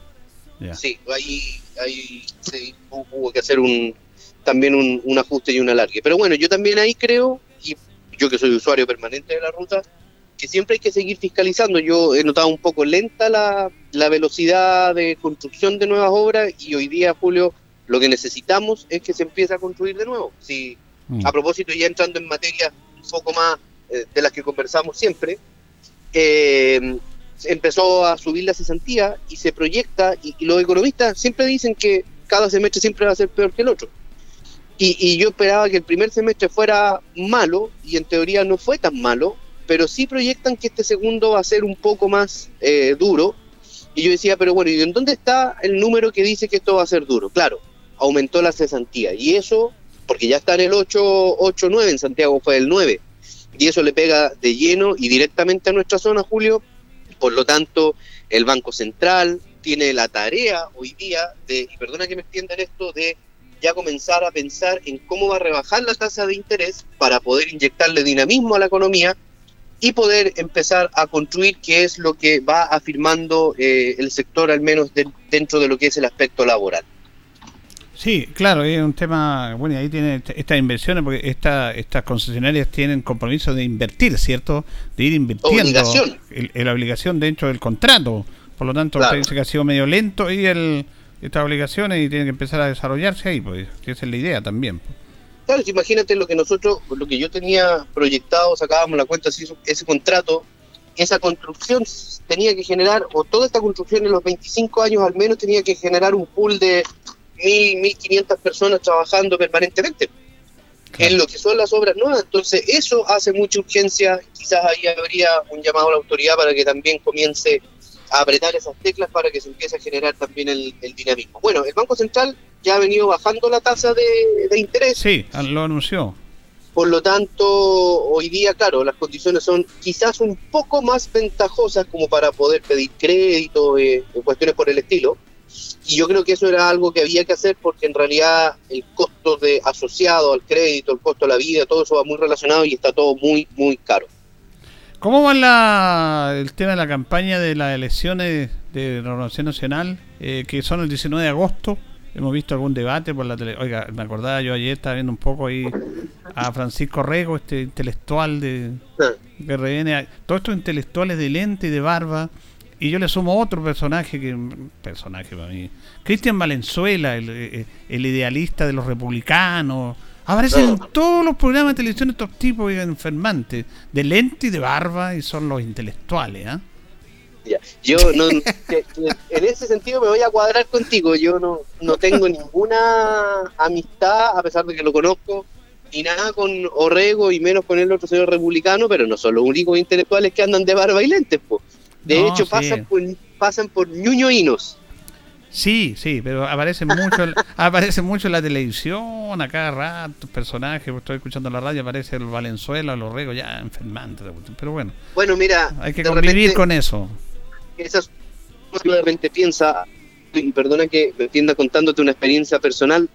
Sí, ahí, ahí sí, hu- hubo que hacer un también un, un ajuste y un alargue. Pero bueno, yo también ahí creo, y yo que soy usuario permanente de la ruta, que siempre hay que seguir fiscalizando. Yo he notado un poco lenta la, la velocidad de construcción de nuevas obras y hoy día, Julio, lo que necesitamos es que se empiece a construir de nuevo. Si, Mm. A propósito, ya entrando en materias un poco más eh, de las que conversamos siempre, eh, empezó a subir la cesantía y se proyecta, y, y los economistas siempre dicen que cada semestre siempre va a ser peor que el otro. Y, y yo esperaba que el primer semestre fuera malo, y en teoría no fue tan malo, pero sí proyectan que este segundo va a ser un poco más eh, duro. Y yo decía, pero bueno, ¿y en dónde está el número que dice que esto va a ser duro? Claro, aumentó la cesantía. Y eso, porque ya está en el 8, 8 9, en Santiago fue el 9. Y eso le pega de lleno y directamente a nuestra zona, Julio. Por lo tanto, el Banco Central tiene la tarea hoy día de, y perdona que me extienda en esto, de ya comenzar a pensar en cómo va a rebajar la tasa de interés para poder inyectarle dinamismo a la economía y poder empezar a construir qué es lo que va afirmando eh, el sector, al menos de- dentro de lo que es el aspecto laboral. Sí, claro, es un tema, bueno, y ahí tiene est- estas inversiones, porque esta, estas concesionarias tienen compromiso de invertir, ¿cierto? De ir invirtiendo. Obligación. El- el- la obligación dentro del contrato. Por lo tanto, Claro. usted dice que ha sido medio lento y el, estas obligaciones y tiene que empezar a desarrollarse ahí, pues, que esa es la idea también. Claro, imagínate lo que nosotros, lo que yo tenía proyectado, sacábamos la cuenta, si ese contrato, esa construcción tenía que generar, o toda esta construcción en los 25 años al menos tenía que generar un pool de 1.000, 1.500 personas trabajando permanentemente. En lo que son las obras nuevas. Entonces, eso hace mucha urgencia. Quizás ahí habría un llamado a la autoridad para que también comience a apretar esas teclas para que se empiece a generar también el, el dinamismo. Bueno, el Banco Central ya ha venido bajando la tasa de, de interés. Sí, lo anunció. Por lo tanto, hoy día, claro, las condiciones son quizás un poco más ventajosas como para poder pedir crédito eh, cuestiones por el estilo. Y yo creo que eso era algo que había que hacer porque en realidad el costo de asociado al crédito, el costo de la vida, todo eso va muy relacionado y está todo muy, muy caro. ¿Cómo va la, el tema de la campaña de las elecciones de la Renovación Nacional, eh, que son el 19 de agosto? Hemos visto algún debate por la tele. Oiga, me acordaba yo ayer, estaba viendo un poco ahí a Francisco Rego, este intelectual de que reviene, todos estos intelectuales de lente y de barba. Y yo le sumo otro personaje, que personaje para mí, Cristian Valenzuela, el, eh, el idealista de los republicanos. Aparecen en todos los programas de televisión estos tipos enfermantes, de lente y de barba, y son los intelectuales. ¿ah? Ya. Yo no, en ese sentido me voy a cuadrar contigo. Yo no, no tengo ninguna amistad, a pesar de que lo conozco, ni nada con Orrego y menos con el otro señor republicano, pero no son los únicos intelectuales que andan de barba y lentes. po. De No, hecho, sí. pasan por, pasan por ñuñoínos. Sí, sí, pero aparecen mucho, en- aparecen mucho en la televisión, a cada rato, personajes, estoy escuchando la radio, aparece el Valenzuela, los Rego, ya enfermante, pero bueno, Bueno, mira, hay que convivir repente- con eso. esas de repente piensa, y perdona que me entienda contándote una experiencia personal,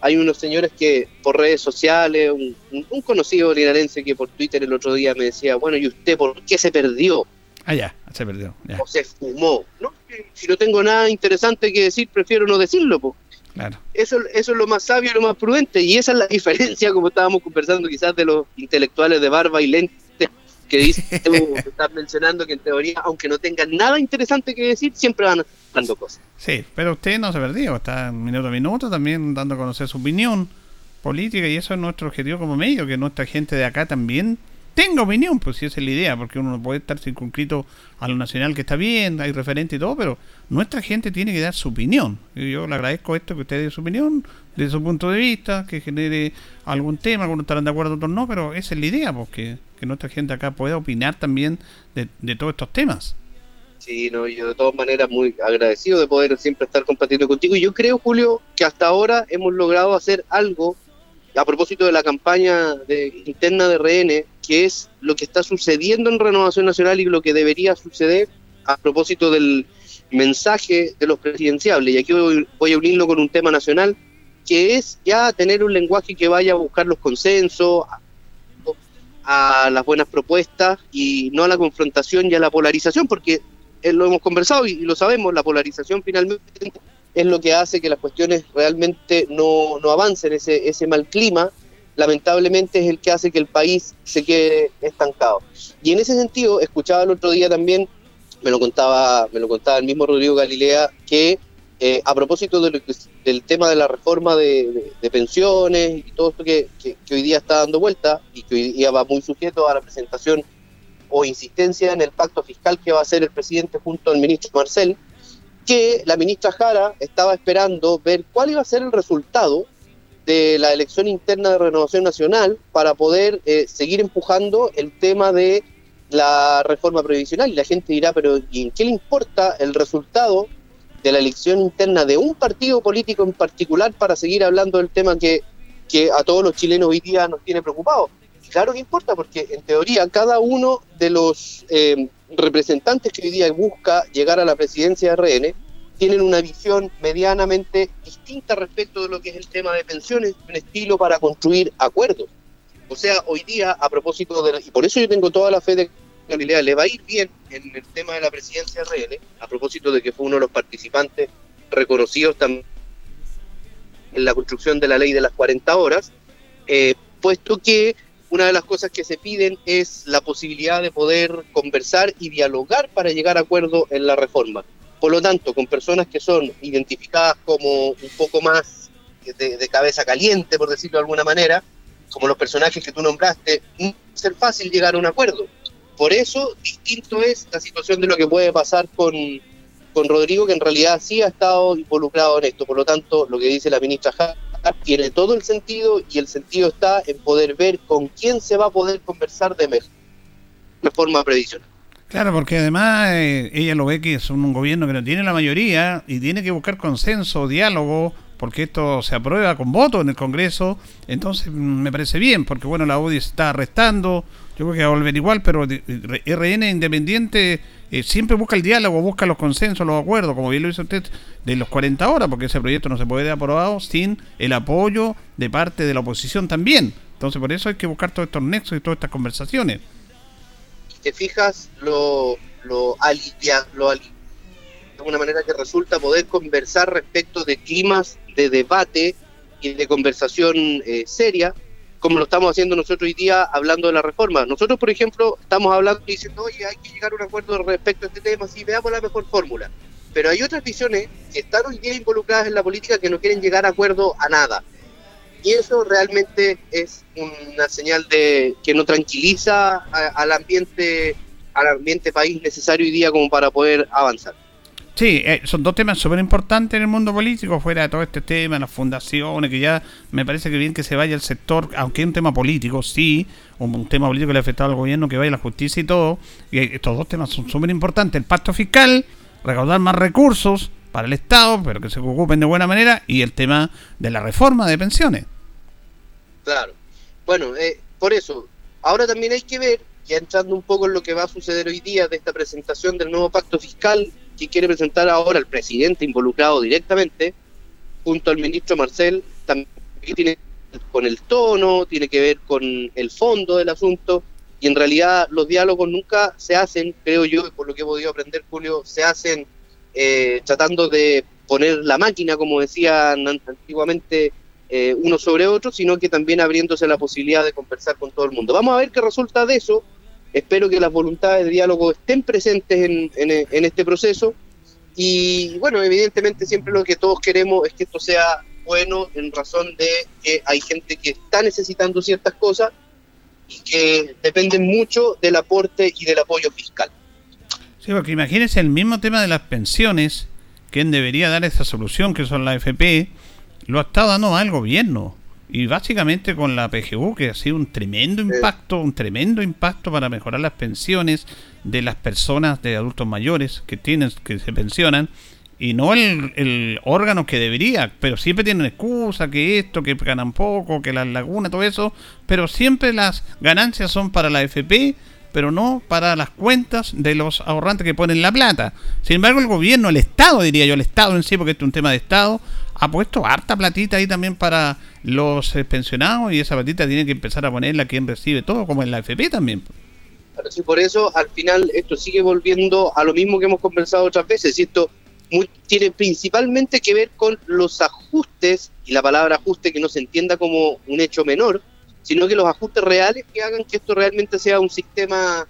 hay unos señores que por redes sociales, un conocido linarense que por Twitter el otro día me decía, bueno, ¿y usted por qué se perdió Ah, ya, se perdió, o se fumó? ¿No? Si no tengo nada interesante que decir, prefiero no decirlo. po. claro. Eso, eso es lo más sabio y lo más prudente, y esa es la diferencia, como estábamos conversando quizás de los intelectuales de barba y lentes que que estás mencionando que en teoría, aunque no tengan nada interesante que decir, siempre van dando cosas. Sí, pero usted no se perdió, está minuto a minuto también dando a conocer su opinión política y eso es nuestro objetivo como medio, que nuestra gente de acá también tenga opinión, pues si esa es la idea, porque uno no puede estar circunscrito a lo nacional que está bien, hay referente y todo, pero nuestra gente tiene que dar su opinión. Y yo le agradezco esto, que usted dé su opinión, de su punto de vista, que genere algún tema, algunos estarán de acuerdo, otros no, pero esa es la idea, pues que, que nuestra gente acá pueda opinar también de, de todos estos temas. Sí, no, yo de todas maneras muy agradecido de poder siempre estar compartiendo contigo. Y yo creo, Julio, que hasta ahora hemos logrado hacer algo a propósito de la campaña de, interna de RN, que es lo que está sucediendo en Renovación Nacional y lo que debería suceder a propósito del mensaje de los presidenciables. Y aquí voy, a unirlo con un tema nacional, que es ya tener un lenguaje que vaya a buscar los consensos, a las buenas propuestas y no a la confrontación y a la polarización, porque eh, lo hemos conversado y, y lo sabemos, la polarización finalmente es lo que hace que las cuestiones realmente no, no avancen, ese, ese mal clima lamentablemente es el que hace que el país se quede estancado. Y en ese sentido, escuchaba el otro día también, me lo contaba, me lo contaba el mismo Rodrigo Galilea, que eh, a propósito del tema de la reforma de pensiones y todo esto que, que- que hoy día está dando vuelta y que hoy día va muy sujeto a la presentación o insistencia en el pacto fiscal que va a hacer el presidente junto al ministro Marcel, que la ministra Jara estaba esperando ver cuál iba a ser el resultado de la elección interna de Renovación Nacional para poder eh, seguir empujando el tema de la reforma previsional. Y la gente dirá, pero ¿y en qué le importa el resultado de la elección interna de un partido político en particular para seguir hablando del tema que, que a todos los chilenos hoy día nos tiene preocupados? Claro que importa, porque en teoría cada uno de los eh, representantes que hoy día busca llegar a la presidencia de RN tienen una visión medianamente distinta respecto de lo que es el tema de pensiones, un estilo para construir acuerdos. O sea, hoy día, a propósito de... y por eso yo tengo toda la fe de que Galilea le va a ir bien en el tema de la presidencia RN, a propósito de que fue uno de los participantes reconocidos también en la construcción de la ley de las 40 horas, eh, puesto que una de las cosas que se piden es la posibilidad de poder conversar y dialogar para llegar a acuerdo en la reforma. Por lo tanto, con personas que son identificadas como un poco más de, cabeza caliente, por decirlo de alguna manera, como los personajes que tú nombraste, no va a ser fácil llegar a un acuerdo. Por eso, distinto es la situación de lo que puede pasar con, con Rodrigo, que en realidad sí ha estado involucrado en esto. Por lo tanto, lo que dice la ministra Jara tiene todo el sentido y el sentido está en poder ver con quién se va a poder conversar de mejor reforma previsional. Claro, porque además eh, ella lo ve que es un gobierno que no tiene la mayoría y tiene que buscar consenso, diálogo, porque esto se aprueba con voto en el Congreso. Entonces mm, me parece bien, porque bueno, la UDI está arrestando, yo creo que va a volver igual, pero RN Independiente eh, siempre busca el diálogo, busca los consensos, los acuerdos, como bien lo hizo usted, de los 40 horas, porque ese proyecto no se puede ser aprobado sin el apoyo de parte de la oposición también. Entonces por eso hay que buscar todos estos nexos y todas estas conversaciones te fijas, lo, lo alivia, lo de una manera que resulta poder conversar respecto de climas de debate y de conversación eh, seria, como lo estamos haciendo nosotros hoy día hablando de la reforma. Nosotros, por ejemplo, estamos hablando y diciendo, oye, hay que llegar a un acuerdo respecto a este tema, si veamos la mejor fórmula. Pero hay otras visiones que están hoy día involucradas en la política que no quieren llegar a acuerdo a nada. Y eso realmente es una señal de que no tranquiliza al ambiente al ambiente país necesario hoy día como para poder avanzar. Sí, eh, son dos temas súper importantes en el mundo político, fuera de todo este tema, las fundaciones, que ya me parece que bien que se vaya el sector, aunque es un tema político, sí, un, tema político que le ha afectado al gobierno, que vaya la justicia y todo, y estos dos temas son súper importantes, el pacto fiscal, recaudar más recursos para el Estado, pero que se ocupen de buena manera, y el tema de la reforma de pensiones. Claro. Bueno, eh, por eso, ahora también hay que ver, ya entrando un poco en lo que va a suceder hoy día de esta presentación del nuevo pacto fiscal que quiere presentar ahora el presidente involucrado directamente, junto al ministro Marcel, también tiene con el tono, tiene que ver con el fondo del asunto, y en realidad los diálogos nunca se hacen, creo yo, por lo que he podido aprender, Julio, se hacen eh, tratando de poner la máquina, como decían antiguamente, eh, uno sobre otro, sino que también abriéndose la posibilidad de conversar con todo el mundo. Vamos a ver qué resulta de eso. Espero que las voluntades de diálogo estén presentes en, en, este proceso. Y bueno, evidentemente siempre lo que todos queremos es que esto sea bueno en razón de que hay gente que está necesitando ciertas cosas y que dependen mucho del aporte y del apoyo fiscal. Sí, porque imagínense el mismo tema de las pensiones, quien debería dar esa solución, que son la FP, lo ha estado dando al gobierno. Y básicamente con la PGU, que ha sido un tremendo impacto, un tremendo impacto para mejorar las pensiones de las personas de adultos mayores que tienen, que se pensionan, y no el, órgano que debería, pero siempre tienen excusa, que esto, que ganan poco, que las lagunas, todo eso, pero siempre las ganancias son para la FP, pero no para las cuentas de los ahorrantes que ponen la plata. Sin embargo, el gobierno, el Estado, diría yo, el Estado en sí, porque esto es un tema de Estado, ha puesto harta platita ahí también para los eh, pensionados y esa platita tiene que empezar a ponerla quien recibe todo, como en la FP también. Pero sí, por eso al final esto sigue volviendo a lo mismo que hemos conversado otras veces, y esto tiene principalmente que ver con los ajustes, y la palabra ajuste que no se entienda como un hecho menor, sino que los ajustes reales que hagan que esto realmente sea un sistema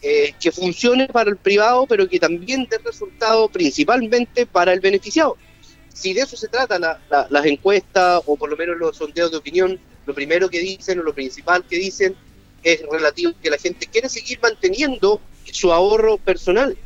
eh, que funcione para el privado, pero que también dé resultado principalmente para el beneficiado si de eso se trata las encuestas o por lo menos los sondeos de opinión, lo primero que dicen o lo principal que dicen es relativo a que la gente quiere seguir manteniendo su ahorro personal.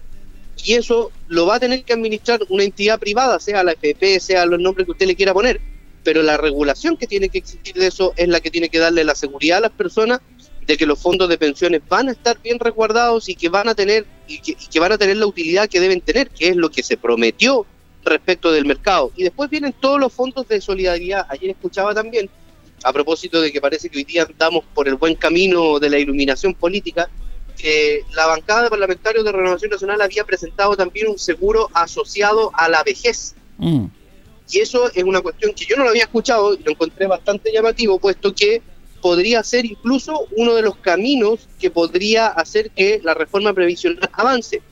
Y eso lo va a tener que administrar una entidad privada, sea la FP, sea los nombres que usted le quiera poner. Pero la regulación que tiene que existir de eso es la que tiene que darle la seguridad a las personas de que los fondos de pensiones van a estar bien resguardados y que van a tener y que, y que van a tener la utilidad que deben tener, que es lo que se prometió respecto del mercado. Y después vienen todos los fondos de solidaridad. Ayer escuchaba también, a propósito de que parece que hoy día andamos por el buen camino de la iluminación política, que la bancada de parlamentarios de Renovación Nacional había presentado también un seguro asociado a la vejez. Mm. Y eso es una cuestión que yo no lo había escuchado y lo encontré bastante llamativo, puesto que podría ser incluso uno de los caminos que podría hacer que la reforma previsional avance.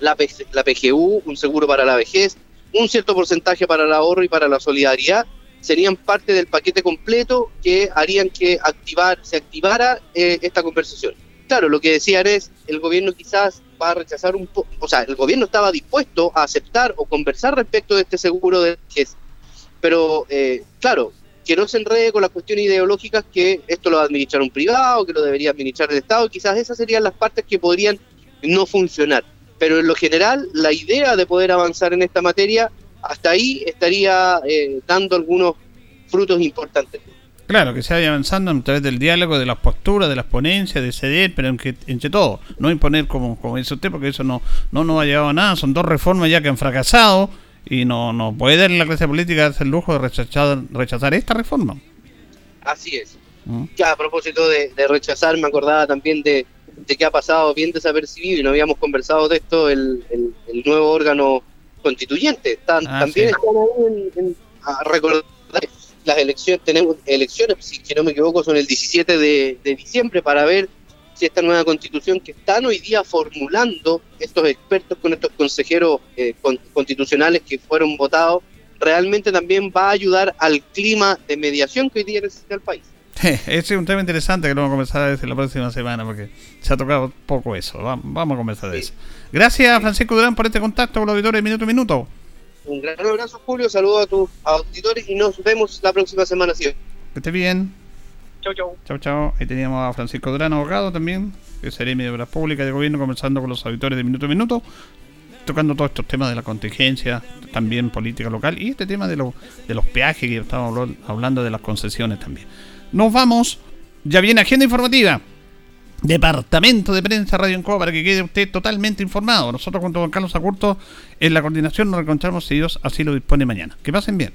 La, la PGU, un seguro para la vejez, un cierto porcentaje para el ahorro y para la solidaridad, serían parte del paquete completo que harían que activar, se activara eh, esta conversación. Claro, lo que decían es, el gobierno quizás va a rechazar un poco, o sea, el gobierno estaba dispuesto a aceptar o conversar respecto de este seguro de vejez, pero eh, claro, que no se enrede con las cuestiones ideológicas que esto lo va a administrar un privado, que lo debería administrar el Estado, quizás esas serían las partes que podrían no funcionar. Pero en lo general, la idea de poder avanzar en esta materia, hasta ahí estaría eh, dando algunos frutos importantes. Claro, que se vaya avanzando a través del diálogo, de las posturas, de las ponencias, de ceder, pero entre, entre todo, no imponer como, como dice usted, porque eso no, no nos ha llevado a nada. Son dos reformas ya que han fracasado y no, no puede la clase política darse el lujo de rechazar, rechazar esta reforma. Así es. ¿Mm? Ya a propósito de, de rechazar, me acordaba también de, de que ha pasado bien desapercibido y no habíamos conversado de esto, el, el- el nuevo órgano constituyente. Ah, también sí. están ahí en, en- a recordar las elecciones, tenemos elecciones, si no me equivoco, son el 17 de, de diciembre para ver si esta nueva constitución que están hoy día formulando estos expertos con estos consejeros eh, con- constitucionales que fueron votados, realmente también va a ayudar al clima de mediación que hoy día necesita el país. Ese es un tema interesante que lo vamos a conversar desde la próxima semana porque se ha tocado poco eso. Va- Vamos a conversar de eso. Gracias, Francisco Durán, por este contacto con los auditores de Minuto a Minuto. Un gran abrazo, Julio. Saludos a tus auditores y nos vemos la próxima semana. ¿sí? Que esté bien. Chau, chau. Chao, chao. Ahí teníamos a Francisco Durán, abogado también, que es de Obras Públicas de Gobierno, conversando con los auditores de Minuto a Minuto, tocando todos estos temas de la contingencia, también política local y este tema de, los de los peajes que hablo- hablando de las concesiones también. Nos vamos. Ya viene agenda informativa. Departamento de Prensa Radio Encoa para que quede usted totalmente informado. Nosotros junto con Carlos Acurto en la coordinación nos encontramos si Dios así lo dispone mañana. Que pasen bien.